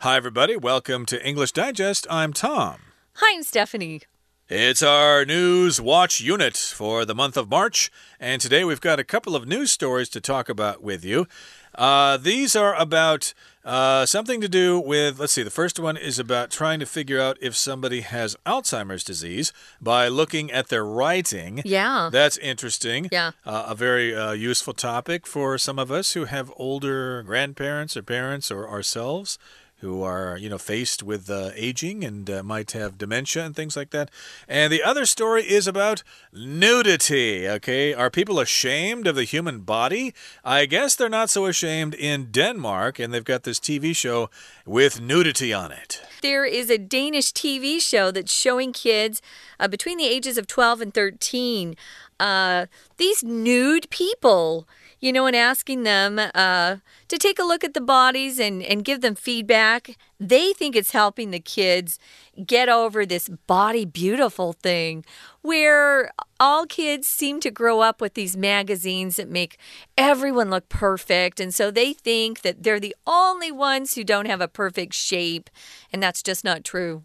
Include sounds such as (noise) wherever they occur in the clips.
Hi, everybody. Welcome to English Digest. I'm Tom. Hi, I'm Stephanie. It's our news watch unit for the month of March, and today we've got a couple of news stories to talk about with you. Uh, these are about uh, something to do with, let's see, the first one is about trying to figure out if somebody has Alzheimer's disease by looking at their writing. Yeah. That's interesting. Yeah. Uh, a very uh, useful topic for some of us who have older grandparents or parents or ourselves who are, you know, faced with uh, aging and uh, might have dementia and things like that. And the other story is about nudity. Okay. Are people ashamed of the human body? I guess they're not so ashamed in Denmark, and they've got this TV show with nudity on it. There is a Danish TV show that's showing kids uh, between the ages of 12 and 13 uh, these nude people you know, and asking them uh, to take a look at the bodies and, and give them feedback. They think it's helping the kids get over this body beautiful thing where all kids seem to grow up with these magazines that make everyone look perfect. And so they think that they're the only ones who don't have a perfect shape. And that's just not true.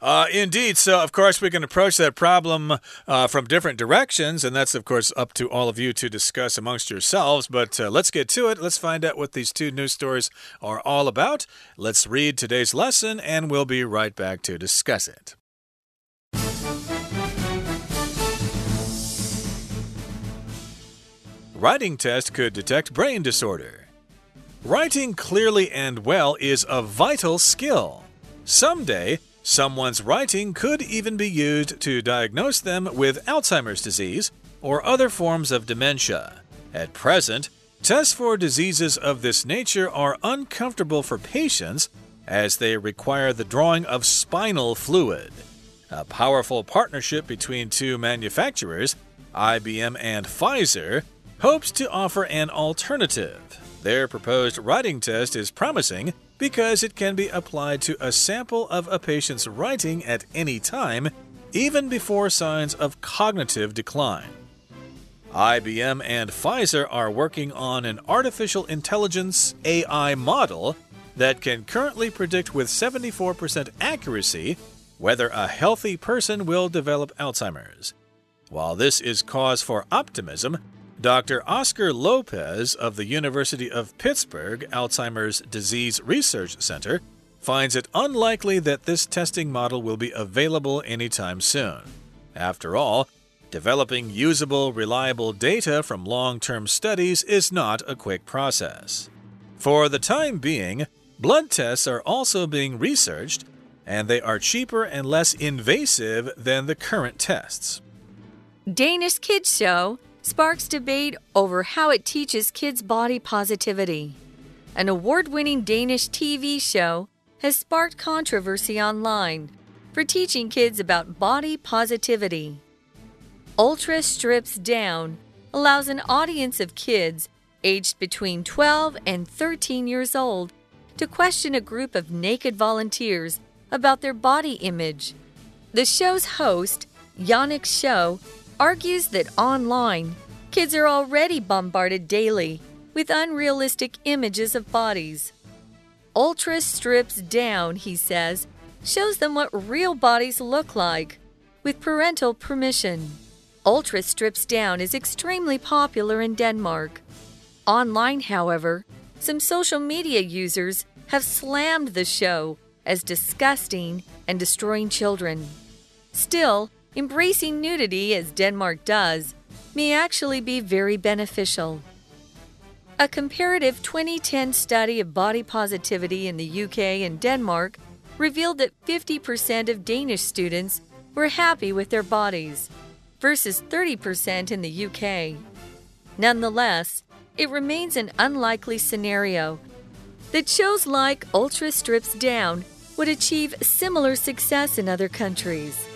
Uh, indeed. So, of course, we can approach that problem uh, from different directions, and that's, of course, up to all of you to discuss amongst yourselves. But uh, let's get to it. Let's find out what these two news stories are all about. Let's read today's lesson, and we'll be right back to discuss it. Writing test could detect brain disorder. Writing clearly and well is a vital skill. Someday, Someone's writing could even be used to diagnose them with Alzheimer's disease or other forms of dementia. At present, tests for diseases of this nature are uncomfortable for patients as they require the drawing of spinal fluid. A powerful partnership between two manufacturers, IBM and Pfizer, hopes to offer an alternative. Their proposed writing test is promising because it can be applied to a sample of a patient's writing at any time, even before signs of cognitive decline. IBM and Pfizer are working on an artificial intelligence AI model that can currently predict with 74% accuracy whether a healthy person will develop Alzheimer's. While this is cause for optimism, Dr. Oscar Lopez of the University of Pittsburgh Alzheimer's Disease Research Center finds it unlikely that this testing model will be available anytime soon. After all, developing usable, reliable data from long term studies is not a quick process. For the time being, blood tests are also being researched, and they are cheaper and less invasive than the current tests. Danish Kids Show sparks debate over how it teaches kids body positivity. An award winning Danish TV show has sparked controversy online for teaching kids about body positivity. Ultra Strips Down allows an audience of kids aged between 12 and 13 years old to question a group of naked volunteers about their body image. The show's host, Jannik Schow, argues that online, kids are already bombarded daily with unrealistic images of bodies. Ultra strips down, he says, shows them what real bodies look like, with parental permission. Ultra strips down is extremely popular in Denmark. Online, however, some social media users have slammed the show as disgusting and destroying children. Still, embracing nudity as Denmark does may actually be very beneficial. A comparative 2010 study of body positivity in the UK and Denmark revealed that 50% of Danish students were happy with their bodies, versus 30% in the UK. Nonetheless, it remains an unlikely scenario that shows like Ultra Strips Down would achieve similar success in other countries.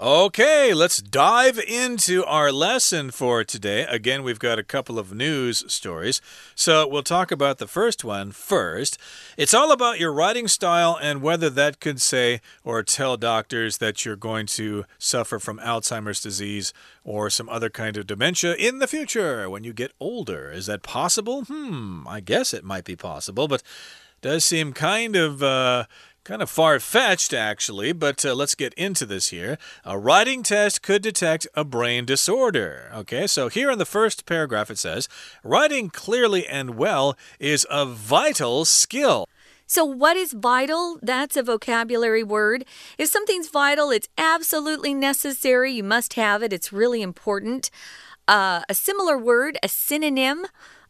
Okay, let's dive into our lesson for today. Again, we've got a couple of news stories. So we'll talk about the first one first. It's all about your writing style and whether that could say or tell doctors that you're going to suffer from Alzheimer's disease or some other kind of dementia in the future when you get older. Is that possible? Hmm, I guess it might be possible, but does seem kind of uh, Kind of far fetched, actually, but uh, let's get into this here. A writing test could detect a brain disorder. Okay, so here in the first paragraph it says, writing clearly and well is a vital skill. So, what is vital? That's a vocabulary word. If something's vital, it's absolutely necessary. You must have it, it's really important. Uh, a similar word, a synonym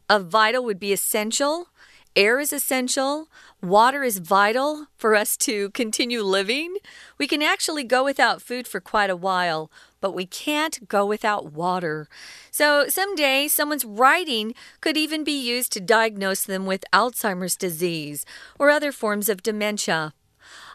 of vital, would be essential. Air is essential. Water is vital for us to continue living. We can actually go without food for quite a while, but we can't go without water. So someday, someone's writing could even be used to diagnose them with Alzheimer's disease or other forms of dementia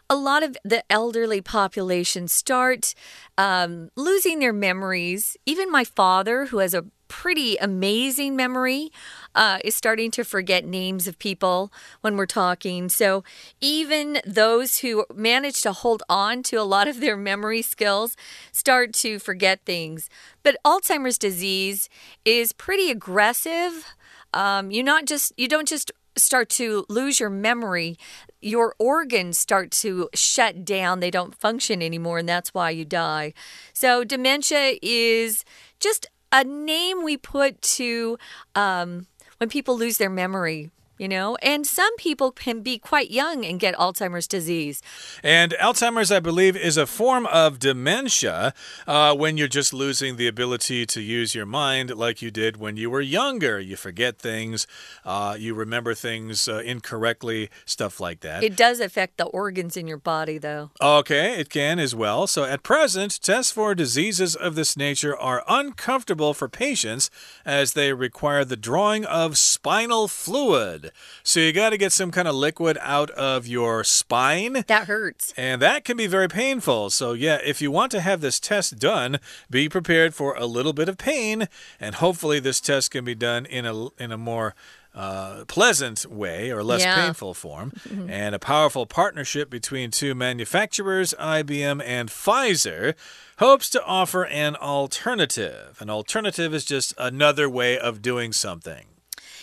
a lot of the elderly population start um, losing their memories. Even my father, who has a pretty amazing memory, uh, is starting to forget names of people when we're talking. So even those who manage to hold on to a lot of their memory skills start to forget things. But Alzheimer's disease is pretty aggressive. Um, you not just you don't just start to lose your memory, your organs start to shut down. They don't function anymore, and that's why you die. So, dementia is just a name we put to um, when people lose their memory you know? And some people can be quite young and get Alzheimer's disease. And Alzheimer's, I believe, is a form of dementia uh, when you're just losing the ability to use your mind like you did when you were younger. You forget things, uh, you remember things uh, incorrectly, stuff like that. It does affect the organs in your body, though. Okay, it can as well. So at present, tests for diseases of this nature are uncomfortable for patients as they require the drawing of spinal fluid. So you got to get some kind of liquid out of your spine. That hurts. And that can be very painful. So, yeah, if you want to have this test done, be prepared for a little bit of pain. And hopefully, this test can be done in a, in a more uh, pleasant way or less yeah. painful form, (laughs) and a powerful partnership between two manufacturers, IBM and Pfizer, hopes to offer an alternative. An alternative is just another way of doing something.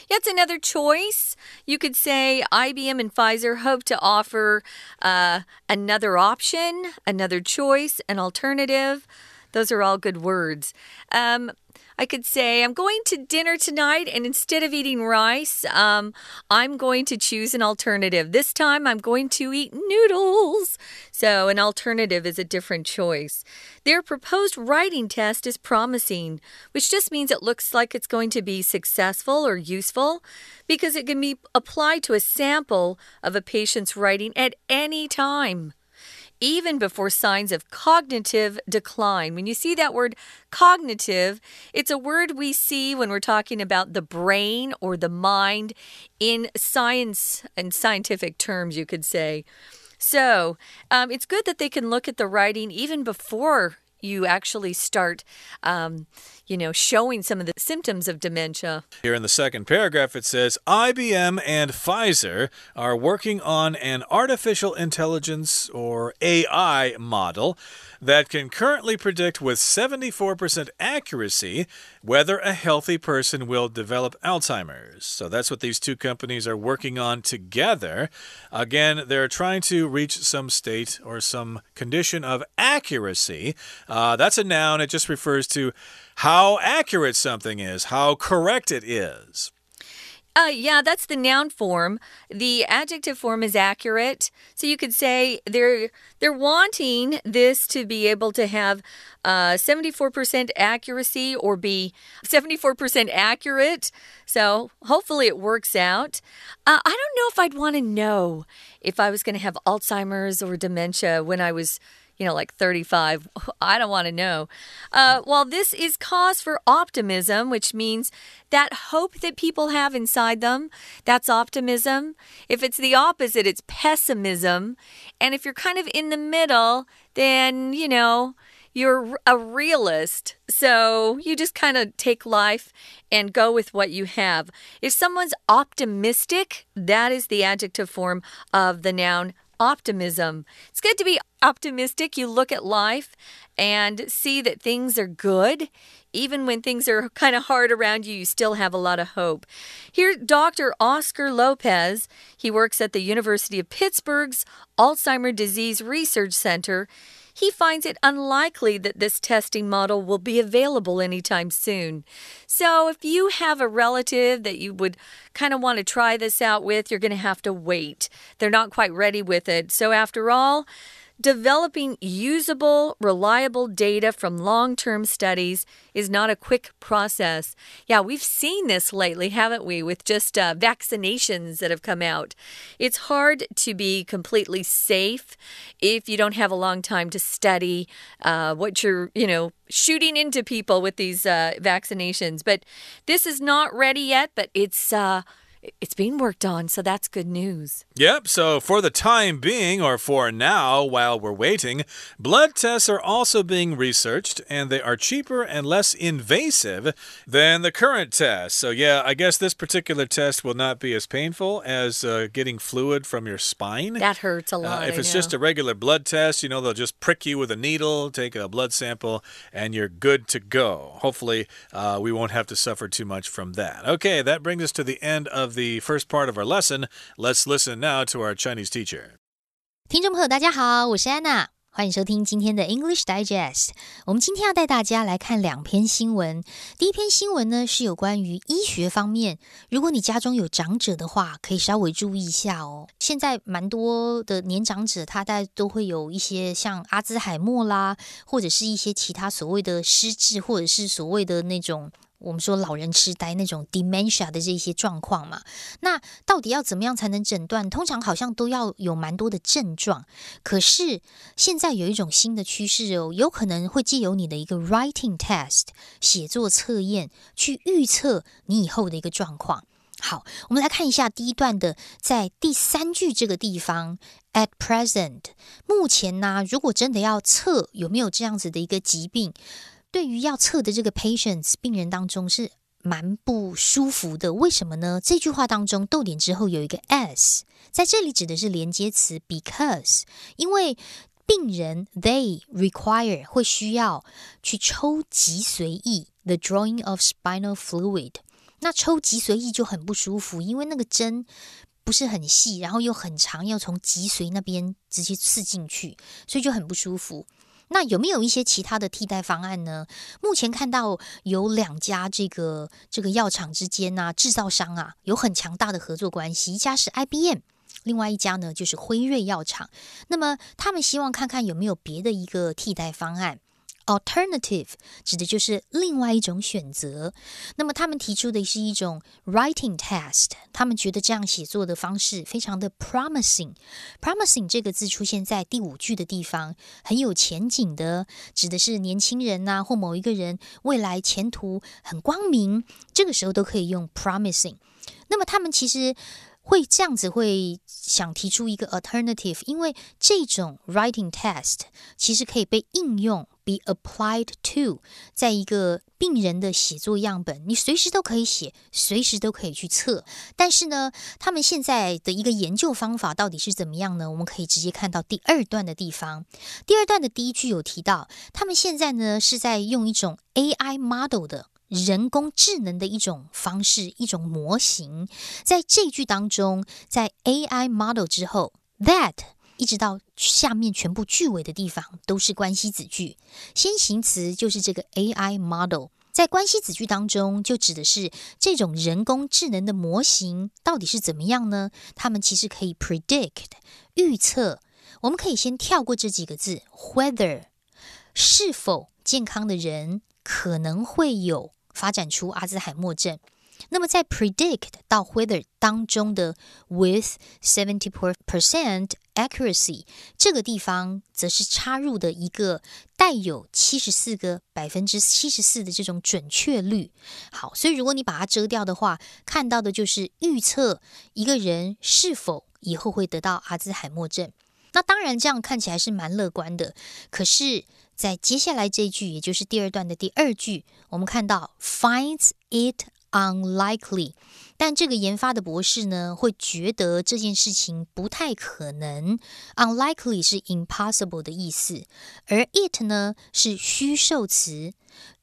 That's another choice. You could say IBM and Pfizer hope to offer uh, another option, another choice, an alternative. Those are all good words. Um, I could say, I'm going to dinner tonight, and instead of eating rice, um, I'm going to choose an alternative. This time, I'm going to eat noodles. So, an alternative is a different choice. Their proposed writing test is promising, which just means it looks like it's going to be successful or useful because it can be applied to a sample of a patient's writing at any time even before signs of cognitive decline. When you see that word cognitive, it's a word we see when we're talking about the brain or the mind in science and scientific terms, you could say. So um, it's good that they can look at the writing even before you actually start, um, you know, showing some of the symptoms of dementia. Here in the second paragraph, it says IBM and Pfizer are working on an artificial intelligence or AI model that can currently predict with 74% accuracy whether a healthy person will develop Alzheimer's. So that's what these two companies are working on together. Again, they're trying to reach some state or some condition of accuracy. Uh, that's a noun, it just refers to how accurate something is, how correct it is. Uh, yeah, that's the noun form. The adjective form is accurate. So you could say they're they're wanting this to be able to have 74% uh, accuracy or be 74% accurate. So hopefully it works out. Uh, I don't know if I'd want to know if I was going to have Alzheimer's or dementia when I was you know, like 35. (laughs) I don't want to know. Uh, this is cause for optimism, which means that hope that people have inside them, that's optimism. If it's the opposite, it's pessimism. And if you're kind of in the middle, then, you know, you're a realist. So you just kind of take life and go with what you have. If someone's optimistic, that is the adjective form of the noun optimism. It's good to be optimistic. You look at life and see that things are good. Even when things are kind of hard around you, you still have a lot of hope. Here, Dr. Oscar Lopez, he works at the University of Pittsburgh's Alzheimer's Disease Research Center. He finds it unlikely that this testing model will be available anytime soon. So, if you have a relative that you would kind of want to try this out with, you're going to have to wait. They're not quite ready with it. So, after all, Developing usable, reliable data from long term studies is not a quick process. Yeah, we've seen this lately, haven't we, with just uh, vaccinations that have come out. It's hard to be completely safe if you don't have a long time to study uh, what you're, you know, shooting into people with these uh, vaccinations. But this is not ready yet, but it's uh, it's being worked on, so that's good news. Yep, so for the time being, or for now, while we're waiting, blood tests are also being researched, and they are cheaper and less invasive than the current test. So, yeah, I guess this particular test will not be as painful as uh, getting fluid from your spine. That hurts a uh, lot. Uh, if it's just a regular blood test, you know, they'll just prick you with a needle, take a blood sample, and you're good to go. Hopefully, uh, we won't have to suffer too much from that. Okay, that brings us to the end of the first part of our lesson. Let's listen now to our Chinese teacher. 听众朋友，大家好，我是安娜。欢迎收听今天的 English Digest。我们今天要带大家来看两篇新闻。第一篇新闻呢是有关于医学方面。如果你家中有长者的话，可以稍微注意一下哦。现在蛮多的年长者，他大都会有一些像阿兹海默啦，或者是一些其他所谓的失智，或者是所谓的那种。我们说老人痴呆那种 dementia 的这些状况嘛，那到底要怎么样才能诊断？通常好像都要有蛮多的症状。可是现在有一种新的趋势哦，有可能会借由你的一个 writing test 写作测验去预测你以后的一个状况。好，我们来看一下第一段的，在第三句这个地方，at present，目前呢，如果真的要测有没有这样子的一个疾病。对于要测的这个 patients 病人当中是蛮不舒服的，为什么呢？这句话当中逗点之后有一个 s，在这里指的是连接词 because，因为病人 they require 会需要去抽脊髓液 the drawing of spinal fluid，那抽脊髓液就很不舒服，因为那个针不是很细，然后又很长，要从脊髓那边直接刺进去，所以就很不舒服。那有没有一些其他的替代方案呢？目前看到有两家这个这个药厂之间啊，制造商啊有很强大的合作关系，一家是 IBM，另外一家呢就是辉瑞药厂。那么他们希望看看有没有别的一个替代方案。Alternative 指的就是另外一种选择。那么他们提出的是一种 writing test，他们觉得这样写作的方式非常的 promising。promising 这个字出现在第五句的地方，很有前景的，指的是年轻人呐，或某一个人未来前途很光明。这个时候都可以用 promising。那么他们其实。会这样子会想提出一个 alternative，因为这种 writing test 其实可以被应用 be applied to 在一个病人的写作样本，你随时都可以写，随时都可以去测。但是呢，他们现在的一个研究方法到底是怎么样呢？我们可以直接看到第二段的地方。第二段的第一句有提到，他们现在呢是在用一种 AI model 的。人工智能的一种方式，一种模型，在这句当中，在 AI model 之后，that 一直到下面全部句尾的地方都是关系子句，先行词就是这个 AI model，在关系子句当中就指的是这种人工智能的模型到底是怎么样呢？他们其实可以 predict 预测，我们可以先跳过这几个字，whether 是否健康的人可能会有。发展出阿兹海默症。那么在 predict 到 whether 当中的 with seventy percent accuracy 这个地方，则是插入的一个带有七十四个百分之七十四的这种准确率。好，所以如果你把它遮掉的话，看到的就是预测一个人是否以后会得到阿兹海默症。那当然，这样看起来是蛮乐观的。可是在接下来这句，也就是第二段的第二句，我们看到 finds it unlikely，但这个研发的博士呢，会觉得这件事情不太可能。unlikely 是 impossible 的意思，而 it 呢是虚受词，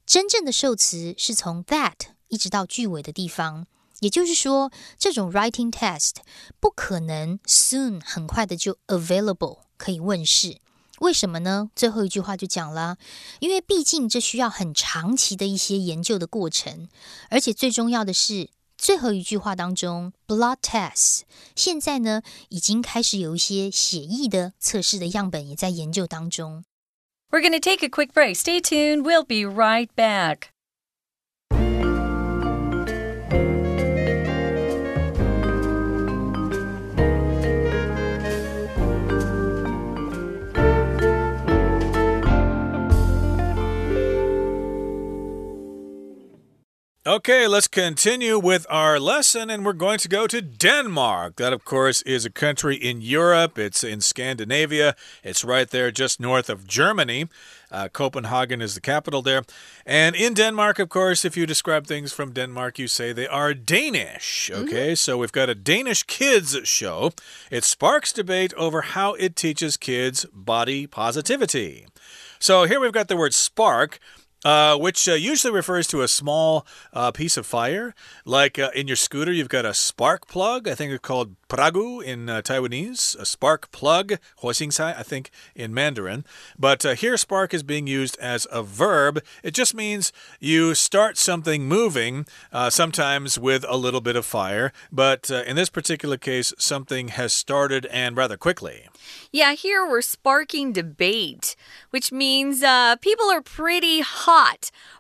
真正的受词是从 that 一直到句尾的地方。也就是说，这种 writing test 不可能 soon 很快的就 available 可以问世。为什么呢？最后一句话就讲了，因为毕竟这需要很长期的一些研究的过程，而且最重要的是最后一句话当中 blood tests 现在呢已经开始有一些血液的测试的样本也在研究当中。We're going to take a quick break. Stay tuned. We'll be right back. Okay, let's continue with our lesson, and we're going to go to Denmark. That, of course, is a country in Europe. It's in Scandinavia. It's right there just north of Germany. Uh, Copenhagen is the capital there. And in Denmark, of course, if you describe things from Denmark, you say they are Danish. Mm-hmm. Okay, mm -hmm. so we've got a Danish kids show. It sparks debate over how it teaches kids body positivity. So here we've got the word spark. Uh, which uh, usually refers to a small uh, piece of fire. Like uh, in your scooter, you've got a spark plug. I think it's called pragu in uh, Taiwanese, a spark plug, huoxingsai, I think in Mandarin. But uh, here, spark is being used as a verb. It just means you start something moving, sometimes with a little bit of fire. But in this particular case, something has started and rather quickly. Yeah, here we're sparking debate, which means people are pretty hot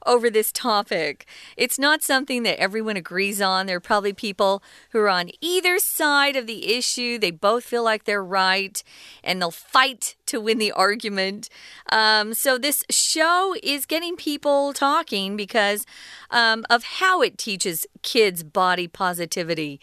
over this topic. It's not something that everyone agrees on. There are probably people who are on either side of the issue. They both feel like they're right and they'll fight to win the argument. Um, so, this show is getting people talking because um, of how it teaches kids body positivity.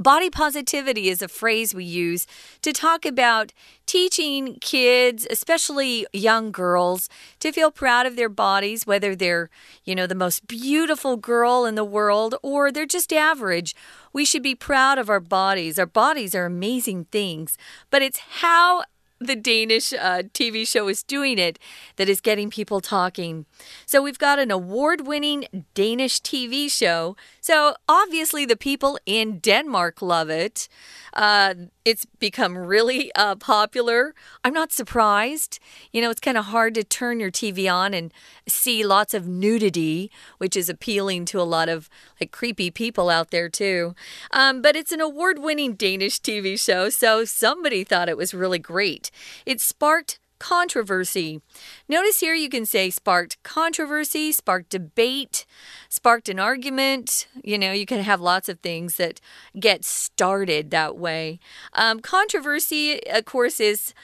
Body positivity is a phrase we use to talk about teaching kids, especially young girls, to feel proud of their bodies, whether they're, you know, the most beautiful girl in the world or they're just average. We should be proud of our bodies. Our bodies are amazing things, but it's how the Danish uh, TV show is doing it that is getting people talking. So we've got an award winning Danish TV show. So obviously, the people in Denmark love it. Uh, it's become really uh, popular. I'm not surprised. You know, it's kind of hard to turn your TV on and see lots of nudity, which is appealing to a lot of like creepy people out there, too. Um, but it's an award winning Danish TV show, so somebody thought it was really great. It sparked controversy. Notice here you can say sparked controversy, sparked debate, sparked an argument. You know, you can have lots of things that get started that way. Um, controversy, of course, is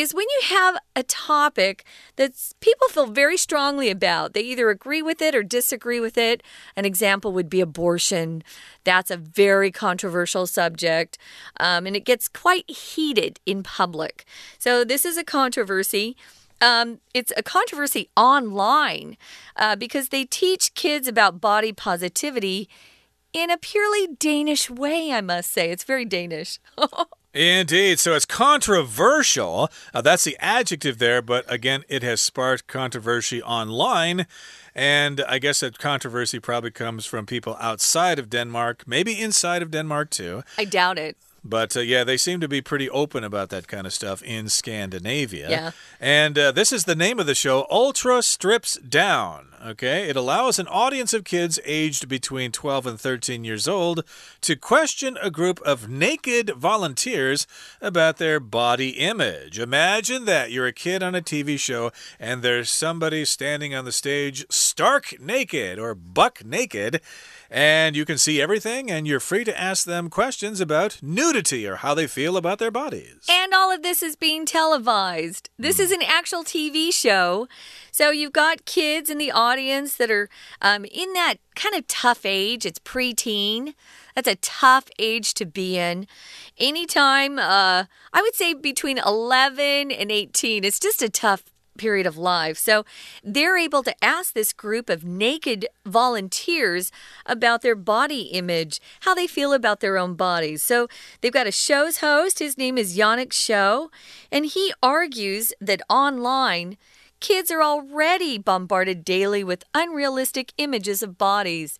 is when you have a topic that people feel very strongly about. They either agree with it or disagree with it. An example would be abortion. That's a very controversial subject, um, and it gets quite heated in public. So, this is a controversy. Um, it's a controversy online uh, because they teach kids about body positivity in a purely Danish way, I must say. It's very Danish. (laughs) Indeed. So it's controversial. Uh, that's the adjective there, but again, it has sparked controversy online. And I guess that controversy probably comes from people outside of Denmark, maybe inside of Denmark too. I doubt it. But uh, yeah, they seem to be pretty open about that kind of stuff in Scandinavia. Yeah. And uh, this is the name of the show Ultra Strips Down. Okay. It allows an audience of kids aged between 12 and 13 years old to question a group of naked volunteers about their body image. Imagine that you're a kid on a TV show and there's somebody standing on the stage stark naked or buck naked and you can see everything, and you're free to ask them questions about nudity or how they feel about their bodies. And all of this is being televised. This mm. is an actual TV show. So you've got kids in the audience that are um, in that kind of tough age. It's preteen. That's a tough age to be in. Anytime, uh, I would say between 11 and 18, it's just a tough period of life. So they're able to ask this group of naked volunteers about their body image, how they feel about their own bodies. So they've got a show's host. His name is Jannik Schow, and he argues that online, kids are already bombarded daily with unrealistic images of bodies.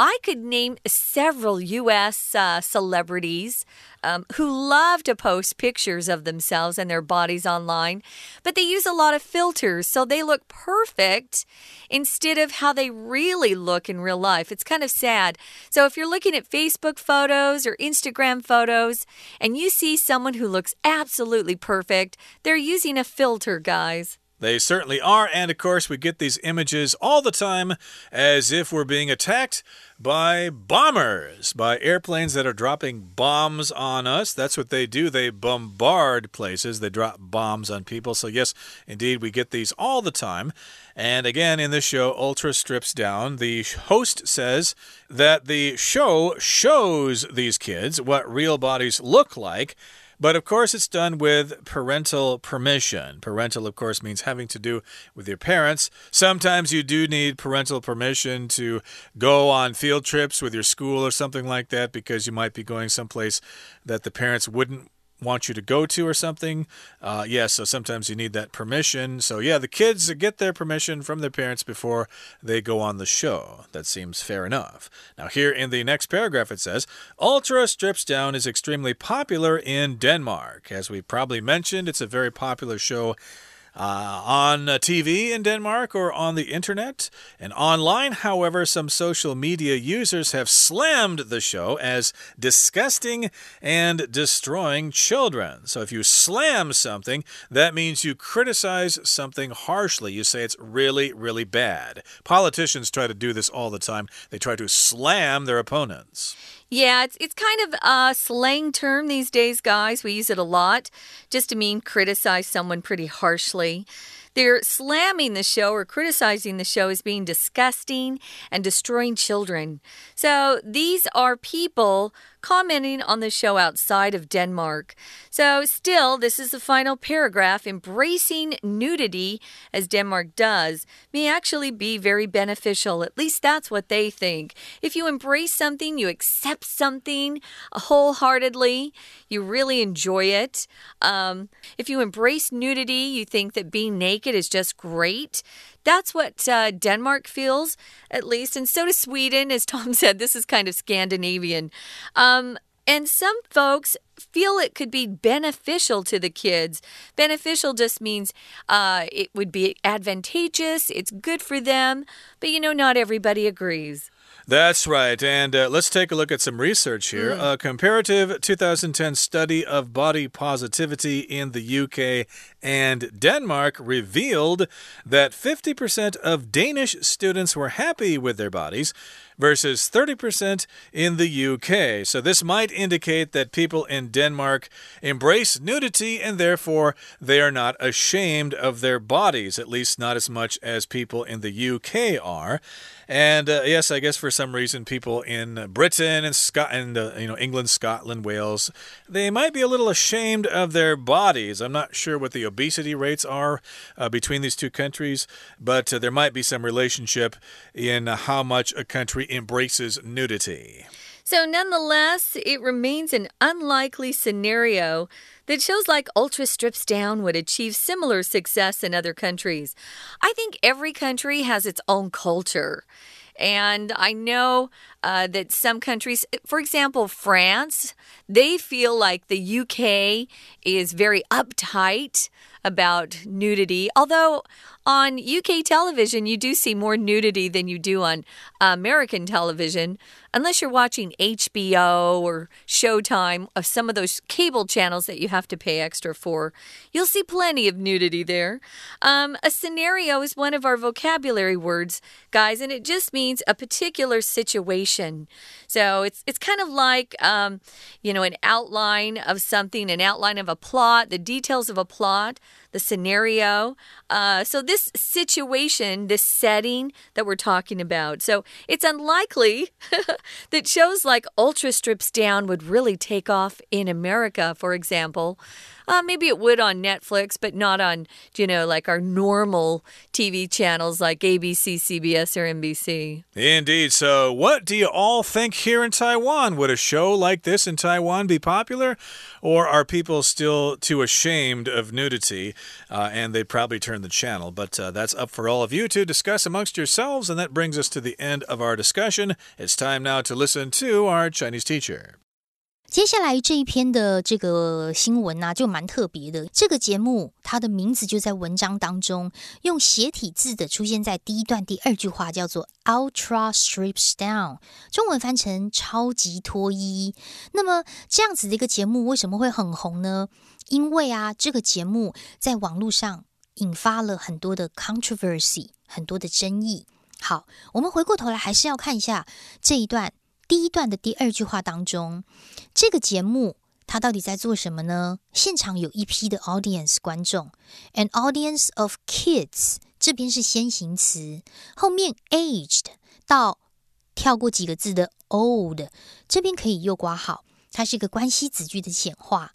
I could name several U.S. Uh, celebrities um, who love to post pictures of themselves and their bodies online, but they use a lot of filters, so they look perfect instead of how they really look in real life. It's kind of sad. So if you're looking at Facebook photos or Instagram photos and you see someone who looks absolutely perfect, they're using a filter, guys. They certainly are, and of course, we get these images all the time as if we're being attacked by bombers, by airplanes that are dropping bombs on us. That's what they do. They bombard places, they drop bombs on people. So, yes, indeed, we get these all the time. And again, in this show, Ultra strips down. The host says that the show shows these kids what real bodies look like. But of course, it's done with parental permission. Parental, of course, means having to do with your parents. Sometimes you do need parental permission to go on field trips with your school or something like that because you might be going someplace that the parents wouldn't want you to go to or something. Uh, yeah, so sometimes you need that permission. So, yeah, the kids get their permission from their parents before they go on the show. That seems fair enough. Now, here in the next paragraph, it says Ultra Strips Down is extremely popular in Denmark. As we probably mentioned, it's a very popular show uh, on TV in Denmark or on the internet. And online, however, some social media users have slammed the show as disgusting and destroying children. So if you slam something, that means you criticize something harshly. You say it's really, really bad. Politicians try to do this all the time, they try to slam their opponents. Yeah, it's it's kind of a slang term these days, guys. We use it a lot just to mean criticize someone pretty harshly. They're slamming the show or criticizing the show as being disgusting and destroying children. So these are people commenting on the show outside of Denmark. So, still, this is the final paragraph. Embracing nudity, as Denmark does, may actually be very beneficial. At least that's what they think. If you embrace something, you accept something wholeheartedly, you really enjoy it. Um, if you embrace nudity, you think that being naked is just great. That's what uh, Denmark feels, at least. And so does Sweden. As Tom (laughs) said, this is kind of Scandinavian. Um, and some folks feel it could be beneficial to the kids. Beneficial just means uh, it would be advantageous, it's good for them, but you know, not everybody agrees. That's right. And uh, let's take a look at some research here. Mm. A comparative 2010 study of body positivity in the UK and Denmark revealed that 50% of Danish students were happy with their bodies versus 30% in the UK. So this might indicate that people in Denmark embrace nudity and therefore they are not ashamed of their bodies, at least not as much as people in the UK are. And uh, yes, I guess for some reason, people in Britain and Scotland, uh, you know, England, Scotland, Wales, they might be a little ashamed of their bodies. I'm not sure what the obesity rates are uh, between these two countries, but uh, there might be some relationship in how much a country embraces nudity. So, nonetheless, it remains an unlikely scenario that shows like Ultra Strips Down would achieve similar success in other countries. I think every country has its own culture. And I know uh, that some countries, for example, France, they feel like the UK is very uptight about nudity. Although on UK television, you do see more nudity than you do on American television, unless you're watching HBO or Showtime of some of those cable channels that you have to pay extra for. You'll see plenty of nudity there. Um, a scenario is one of our vocabulary words, guys, and it just means a particular situation. So it's it's kind of like um, you know an outline of something, an outline of a plot, the details of a plot, the scenario. Uh, so this this situation, this setting that we're talking about. So it's unlikely (laughs) that shows like Ultra Strips Down would really take off in America, for example. Uh, maybe it would on Netflix, but not on, you know, like our normal TV channels like ABC, CBS, or NBC. Indeed. So, what do you all think here in Taiwan? Would a show like this in Taiwan be popular? Or are people still too ashamed of nudity uh, and they'd probably turn the channel? But uh, that's up for all of you to discuss amongst yourselves. And that brings us to the end of our discussion. It's time now to listen to our Chinese teacher. 接下来这一篇的这个新闻呢、就蛮特别的。这个节目它的名字就在文章当中，用斜体字的出现在第一段第二句话，叫做 “Ultra Strips Down”，中文翻成“超级脱衣”。那么这样子的一个节目为什么会很红呢？因为啊，这个节目在网络上引发了很多的 controversy，很多的争议。好，我们回过头来还是要看一下这一段。第一段的第二句话当中，这个节目它到底在做什么呢？现场有一批的 audience 观众，an audience of kids，这边是先行词，后面 aged 到跳过几个字的 old，这边可以右挂好，它是一个关系子句的简化，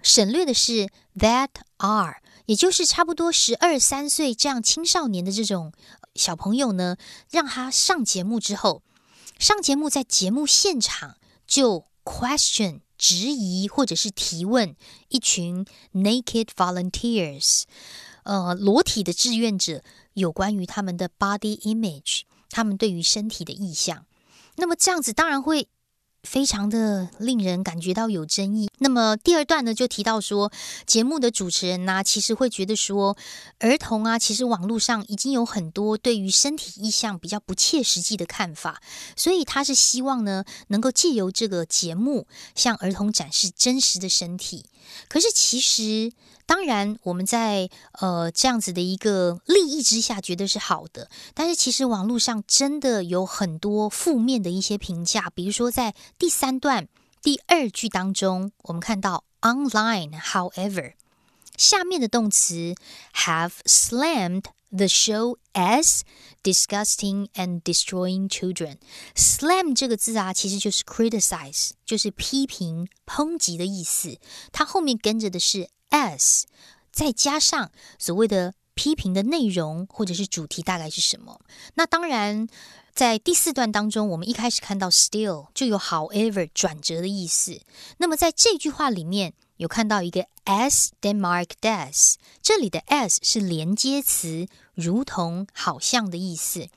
省略的是 that are，也就是差不多十二三岁这样青少年的这种小朋友呢，让他上节目之后。上节目，在节目现场就 question 质疑或者是提问一群 naked volunteers，呃，裸体的志愿者，有关于他们的 body image，他们对于身体的意向。那么这样子当然会。非常的令人感觉到有争议。那么第二段呢，就提到说，节目的主持人呢，其实会觉得说，儿童啊，其实网络上已经有很多对于身体意向比较不切实际的看法，所以他是希望呢，能够借由这个节目向儿童展示真实的身体。可是其实。当然，我们在呃这样子的一个利益之下，觉得是好的。但是其实网络上真的有很多负面的一些评价，比如说在第三段第二句当中，我们看到 online however 下面的动词 have slammed the show as disgusting and destroying children。slam 这个字啊，其实就是 criticize，就是批评、抨击的意思。它后面跟着的是。as 再加上所谓的批评的内容或者是主题大概是什么？那当然，在第四段当中，我们一开始看到 still 就有 however 转折的意思。那么在这句话里面有看到一个 as Denmark does，这里的 as 是连接词，如同、好像的意思。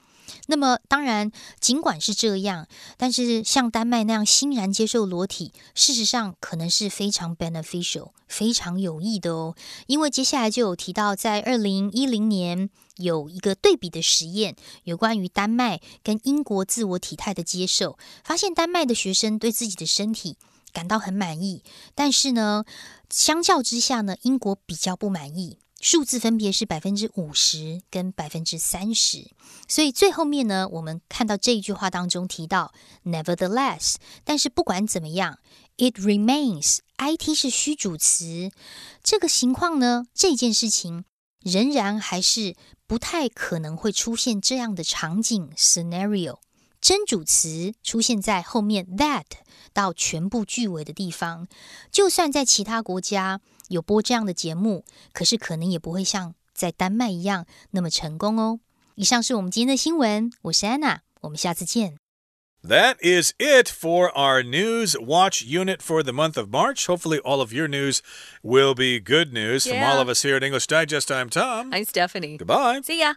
那么，当然，尽管是这样，但是像丹麦那样欣然接受裸体，事实上可能是非常 beneficial、非常有益的哦。因为接下来就有提到，在二零一零年有一个对比的实验，有关于丹麦跟英国自我体态的接受，发现丹麦的学生对自己的身体感到很满意，但是呢，相较之下呢，英国比较不满意。数字分别是百分之五十跟百分之三十，所以最后面呢，我们看到这一句话当中提到 nevertheless，但是不管怎么样，it remains，it 是虚主词，这个情况呢，这件事情仍然还是不太可能会出现这样的场景 scenario。真主词出现在后面 that 到全部句尾的地方，就算在其他国家。有播这样的节目，可是可能也不会像在丹麦一样那么成功哦。以上是我们今天的新闻，我是安娜，我们下次见。That is it for our news watch unit for the month of March. Hopefully, all of your news will be good news. Yeah. From all of us here at English Digest, I'm Tom. I'm Stephanie. Goodbye. See ya.